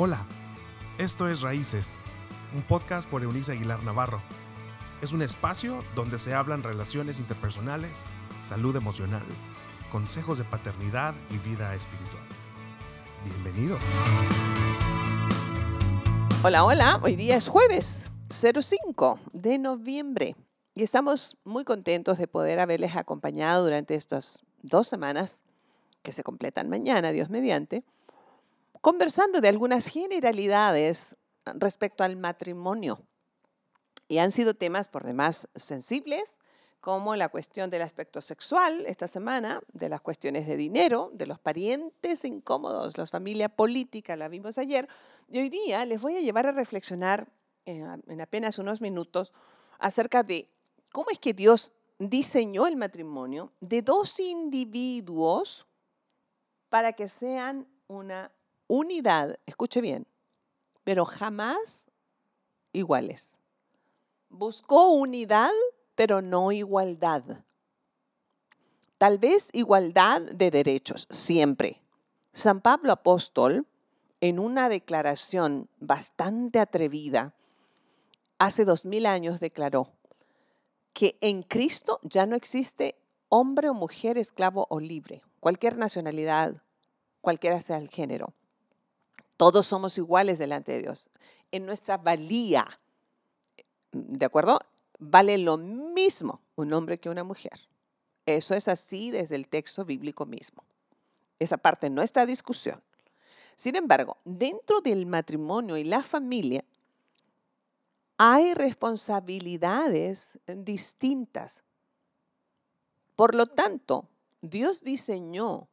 Hola, esto es Raíces, un podcast por Eunice Aguilar Navarro. Es un espacio donde se hablan relaciones interpersonales, salud emocional, consejos de paternidad y vida espiritual. Bienvenido. Hola, hola, hoy día es jueves 05 de noviembre y estamos muy contentos de poder haberles acompañado durante estas dos semanas que se completan mañana, Dios mediante, conversando de algunas generalidades respecto al matrimonio. Y han sido temas por demás sensibles, como la cuestión del aspecto sexual esta semana, de las cuestiones de dinero, de los parientes incómodos, la familia política, la vimos ayer. Y hoy día les voy a llevar a reflexionar en apenas unos minutos acerca de cómo es que Dios diseñó el matrimonio de dos individuos para que sean una unidad, escuche bien, pero jamás iguales. Buscó unidad, pero no igualdad. Tal vez igualdad de derechos, siempre. San Pablo Apóstol, en una declaración bastante atrevida, hace dos mil años declaró que en Cristo ya no existe hombre o mujer, esclavo o libre, cualquier nacionalidad, cualquiera sea el género. Todos somos iguales delante de Dios. En nuestra valía, ¿de acuerdo? Vale lo mismo un hombre que una mujer. Eso es así desde el texto bíblico mismo. Esa parte no está discusión. Sin embargo, dentro del matrimonio y la familia hay responsabilidades distintas. Por lo tanto, Dios diseñó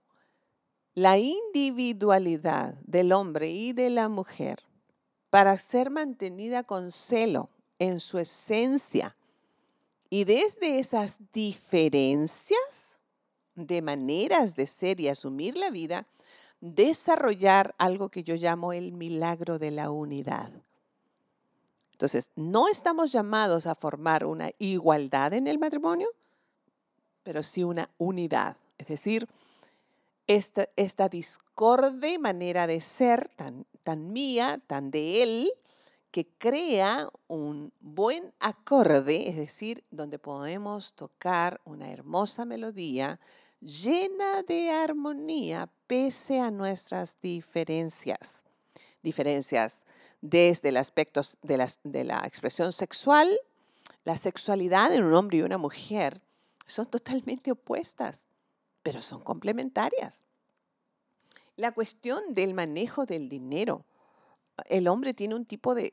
la individualidad del hombre y de la mujer para ser mantenida con celo en su esencia. Y desde esas diferencias de maneras de ser y asumir la vida, desarrollar algo que yo llamo el milagro de la unidad. Entonces, no estamos llamados a formar una igualdad en el matrimonio, pero sí una unidad. Es decir, esta, esta discorde manera de ser tan, tan mía, tan de él, que crea un buen acorde, es decir, donde podemos tocar una hermosa melodía llena de armonía pese a nuestras diferencias. Diferencias desde el aspecto de, de la expresión sexual, la sexualidad en un hombre y una mujer son totalmente opuestas pero son complementarias. La cuestión del manejo del dinero. El hombre tiene un tipo de,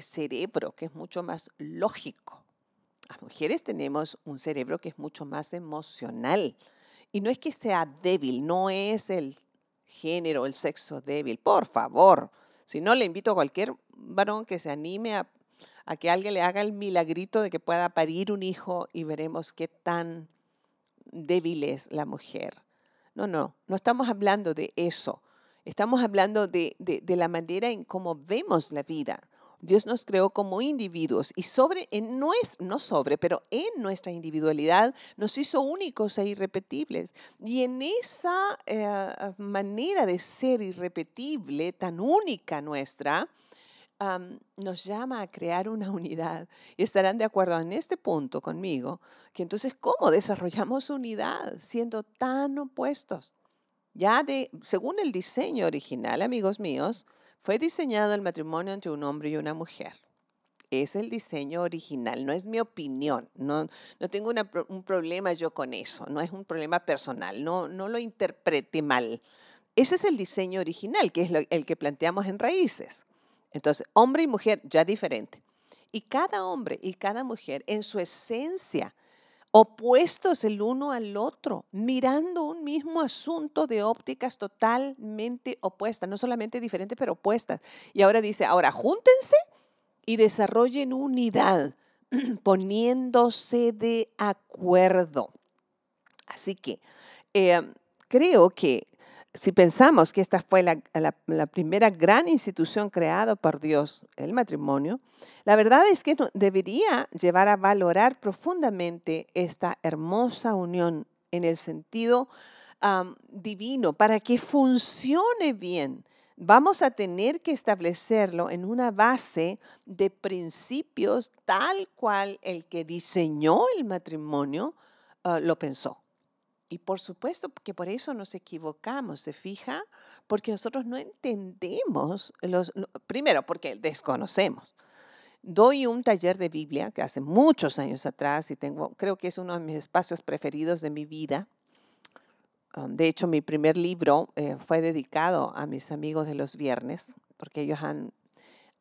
cerebro que es mucho más lógico. Las mujeres tenemos un cerebro que es mucho más emocional. Y no es que sea débil, no es el género, el sexo débil. Por favor, si no, le invito a cualquier varón que se anime a, que alguien le haga el milagrito de que pueda parir un hijo y veremos qué tan débil es la mujer. No, no, no estamos hablando de eso. Estamos hablando de, la manera en cómo vemos la vida. Dios nos creó como individuos y sobre, en no, no sobre, pero en nuestra individualidad nos hizo únicos e irrepetibles. Y en esa eh, manera de ser irrepetible, tan única nuestra, nos llama a crear una unidad. Y estarán de acuerdo en este punto conmigo, que entonces, ¿cómo desarrollamos unidad siendo tan opuestos? Ya de, según el diseño original, amigos míos, fue diseñado el matrimonio entre un hombre y una mujer. Es el diseño original, no es mi opinión, no, no tengo un problema yo con eso, no es un problema personal, no, no lo interprete mal. Ese es el diseño original, que es el que planteamos en raíces. Entonces, hombre y mujer ya diferente. Y cada hombre y cada mujer en su esencia, opuestos el uno al otro, mirando un mismo asunto de ópticas totalmente opuestas, no solamente diferentes, pero opuestas. Y ahora dice, ahora júntense y desarrollen unidad, poniéndose de acuerdo. Así que eh, creo que si pensamos que esta fue la, primera gran institución creada por Dios, el matrimonio, la verdad es que debería llevar a valorar profundamente esta hermosa unión en el sentido divino para que funcione bien. vamos a tener que establecerlo en una base de principios tal cual el que diseñó el matrimonio ah, lo pensó. Y por supuesto que por eso nos equivocamos, ¿se fija? Porque nosotros no entendemos, los, primero porque desconocemos. Doy un taller de Biblia que hace muchos años atrás y tengo, creo que es uno de mis espacios preferidos de mi vida. Um, de hecho, mi primer libro eh, fue dedicado a mis amigos de los viernes, porque ellos han,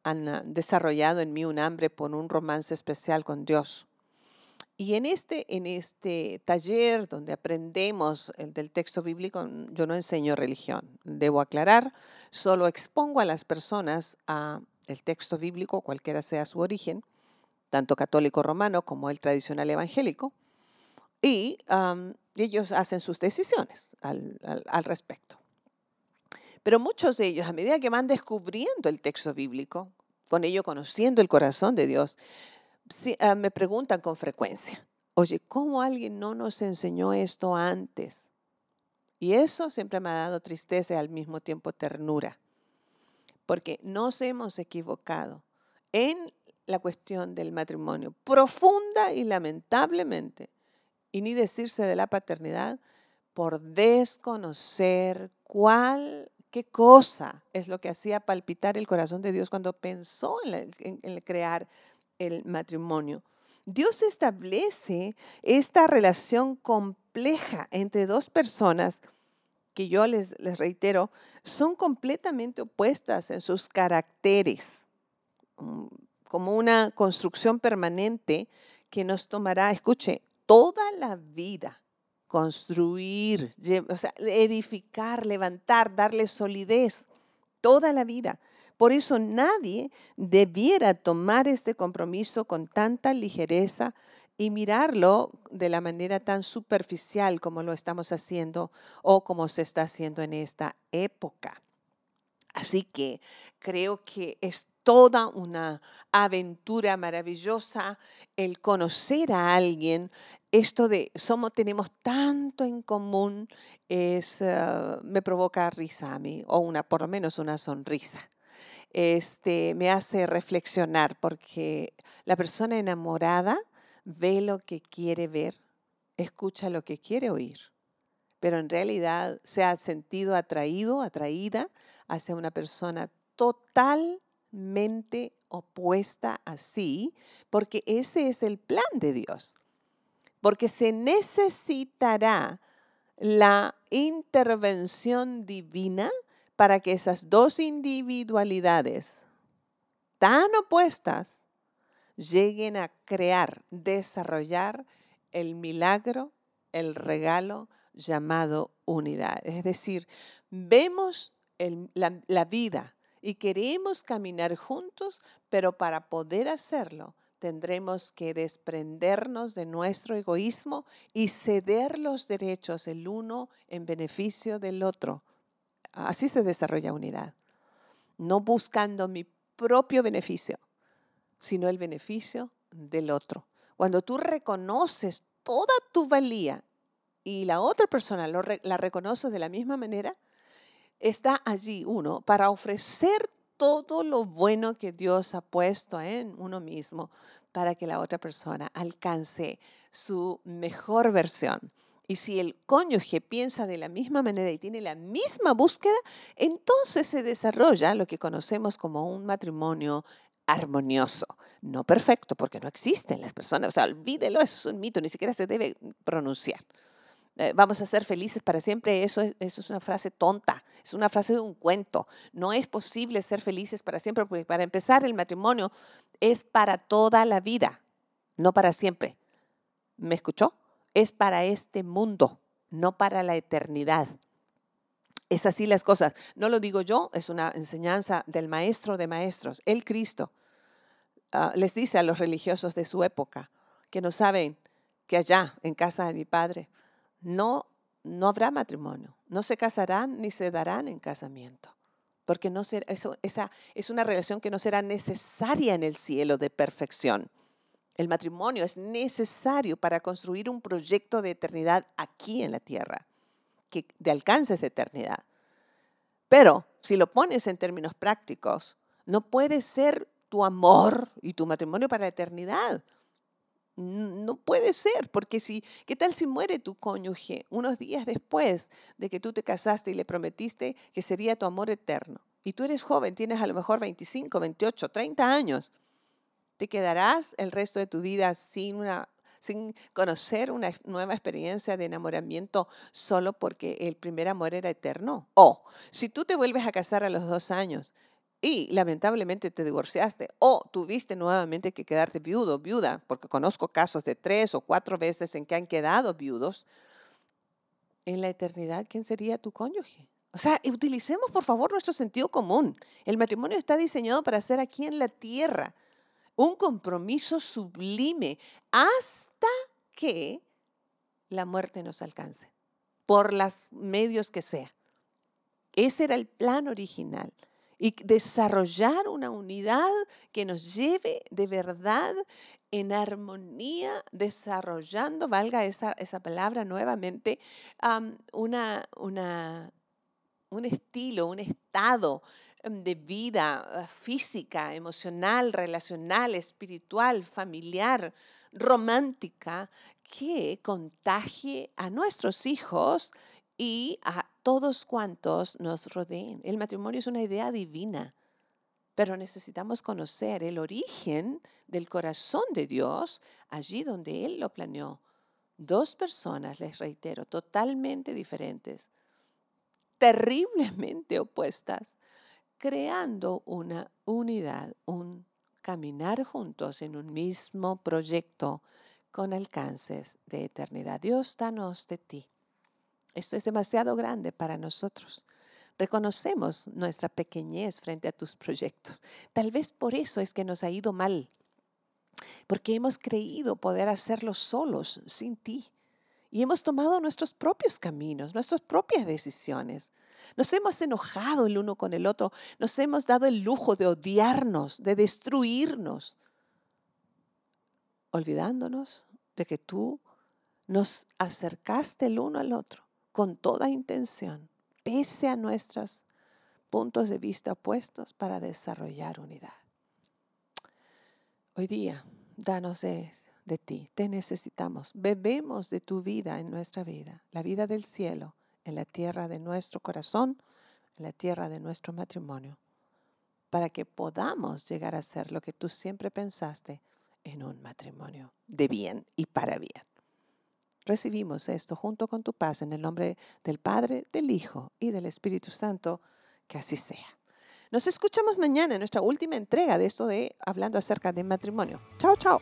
han ah, desarrollado en mí un hambre por un romance especial con Dios. Y en este, en este taller donde aprendemos el del texto bíblico, yo no enseño religión, debo aclarar, solo expongo a las personas a el texto bíblico, cualquiera sea su origen, tanto católico romano como el tradicional evangélico, y ellos hacen sus decisiones al, al, respecto. Pero muchos de ellos, a medida que van descubriendo el texto bíblico, con ello conociendo el corazón de Dios, Ah, me preguntan con frecuencia, oye, ¿cómo alguien no nos enseñó esto antes? Y eso siempre me ha dado tristeza y al mismo tiempo ternura, porque nos hemos equivocado en la cuestión del matrimonio, profunda y lamentablemente, y ni decirse de la paternidad, por desconocer cuál, qué cosa es lo que hacía palpitar el corazón de Dios cuando pensó en, en crear el matrimonio. Dios establece esta relación compleja entre dos personas que yo les, les reitero, son completamente opuestas en sus caracteres, mm, como una construcción permanente que nos tomará, escuche, toda la vida construir, edificar, levantar, darle solidez, toda la vida. Por eso nadie debiera tomar este compromiso con tanta ligereza y mirarlo de la manera tan superficial como lo estamos haciendo o como se está haciendo en esta época. Así que creo que es toda una aventura maravillosa el conocer a alguien. Esto de somos, tenemos tanto en común, es, eh, me provoca risa a mí, o una, por lo menos una sonrisa este, me hace reflexionar porque la persona enamorada ve lo que quiere ver, escucha lo que quiere oír, pero en realidad se ha sentido atraído, atraída hacia una persona totalmente opuesta a sí, porque ese es el plan de Dios, porque se necesitará la intervención divina para que esas dos individualidades tan opuestas lleguen a crear, desarrollar el milagro, el regalo llamado unidad. Es decir, vemos la, la vida y queremos caminar juntos, pero para poder hacerlo tendremos que desprendernos de nuestro egoísmo y ceder los derechos el uno en beneficio del otro Así se desarrolla unidad. No buscando mi propio beneficio, sino el beneficio del otro. Cuando tú reconoces toda tu valía y la otra persona la reconoce de la misma manera, está allí uno para ofrecer todo lo bueno que Dios ha puesto en uno mismo para que la otra persona alcance su mejor versión. Y si el cónyuge piensa de la misma manera y tiene la misma búsqueda, entonces se desarrolla lo que conocemos como un matrimonio armonioso. No perfecto, porque no existen las personas. O sea, olvídelo, es un mito, ni siquiera se debe pronunciar. Eh, vamos a ser felices para siempre, eso es, eso es una frase tonta, es una frase de un cuento. No es posible ser felices para siempre, porque para empezar el matrimonio es para toda la vida, no para siempre. ¿Me escuchó? Es para este mundo, no para la eternidad. Es así las cosas. No lo digo yo, es una enseñanza del maestro de maestros, el Cristo. Ah, les dice a los religiosos de su época que no saben que allá, en casa de mi padre, no, no habrá matrimonio, no se casarán ni se darán en casamiento, porque no eso, esa es una relación que no será necesaria en el cielo de perfección. El matrimonio es necesario para construir un proyecto de eternidad aquí en la tierra, que de alcance de eternidad. Pero si lo pones en términos prácticos, no puede ser tu amor y tu matrimonio para la eternidad. No puede ser, porque si, ¿qué tal si muere tu cónyuge unos días después de que tú te casaste y le prometiste que sería tu amor eterno? Y tú eres joven, tienes a lo mejor 25, 28, 30 años. ¿Te quedarás el resto de tu vida sin, una, sin conocer una nueva experiencia de enamoramiento solo porque el primer amor era eterno? O si tú te vuelves a casar a los dos años y lamentablemente te divorciaste o tuviste nuevamente que quedarte viudo, viuda, porque conozco casos de tres o cuatro veces en que han quedado viudos, en la eternidad, ¿quién sería tu cónyuge? O sea, utilicemos por favor nuestro sentido común. El matrimonio está diseñado para ser aquí en la tierra un compromiso sublime hasta que la muerte nos alcance, por los medios que sea. Ese era el plan original y desarrollar una unidad que nos lleve de verdad en armonía, desarrollando, valga esa, esa palabra nuevamente, una, una, un estilo, un estado de vida ah, física, emocional, relacional, espiritual, familiar, romántica, que contagie a nuestros hijos y a todos cuantos nos rodeen. El matrimonio es una idea divina, pero necesitamos conocer el origen del corazón de Dios allí donde Él lo planeó. Dos personas, les reitero, totalmente diferentes, terriblemente opuestas, creando una unidad, un caminar juntos en un mismo proyecto con alcances de eternidad. Dios, danos de ti. Esto es demasiado grande para nosotros. Reconocemos nuestra pequeñez frente a tus proyectos. Tal vez por eso es que nos ha ido mal, porque hemos creído poder hacerlo solos, sin ti. Y hemos tomado nuestros propios caminos, nuestras propias decisiones. Nos hemos enojado el uno con el otro, nos hemos dado el lujo de odiarnos, de destruirnos, olvidándonos de que tú nos acercaste el uno al otro con toda intención, pese a nuestros puntos de vista opuestos, para desarrollar unidad. Hoy día, danos de, de ti, te necesitamos, bebemos de tu vida en nuestra vida, la vida del cielo, en la tierra de nuestro corazón, en la tierra de nuestro matrimonio, para que podamos llegar a ser lo que tú siempre pensaste en un matrimonio de bien y para bien. Recibimos esto junto con tu paz en el nombre del Padre, del Hijo y del Espíritu Santo. Que así sea. Nos escuchamos mañana en nuestra última entrega de esto de hablando acerca de matrimonio. Chao, chao.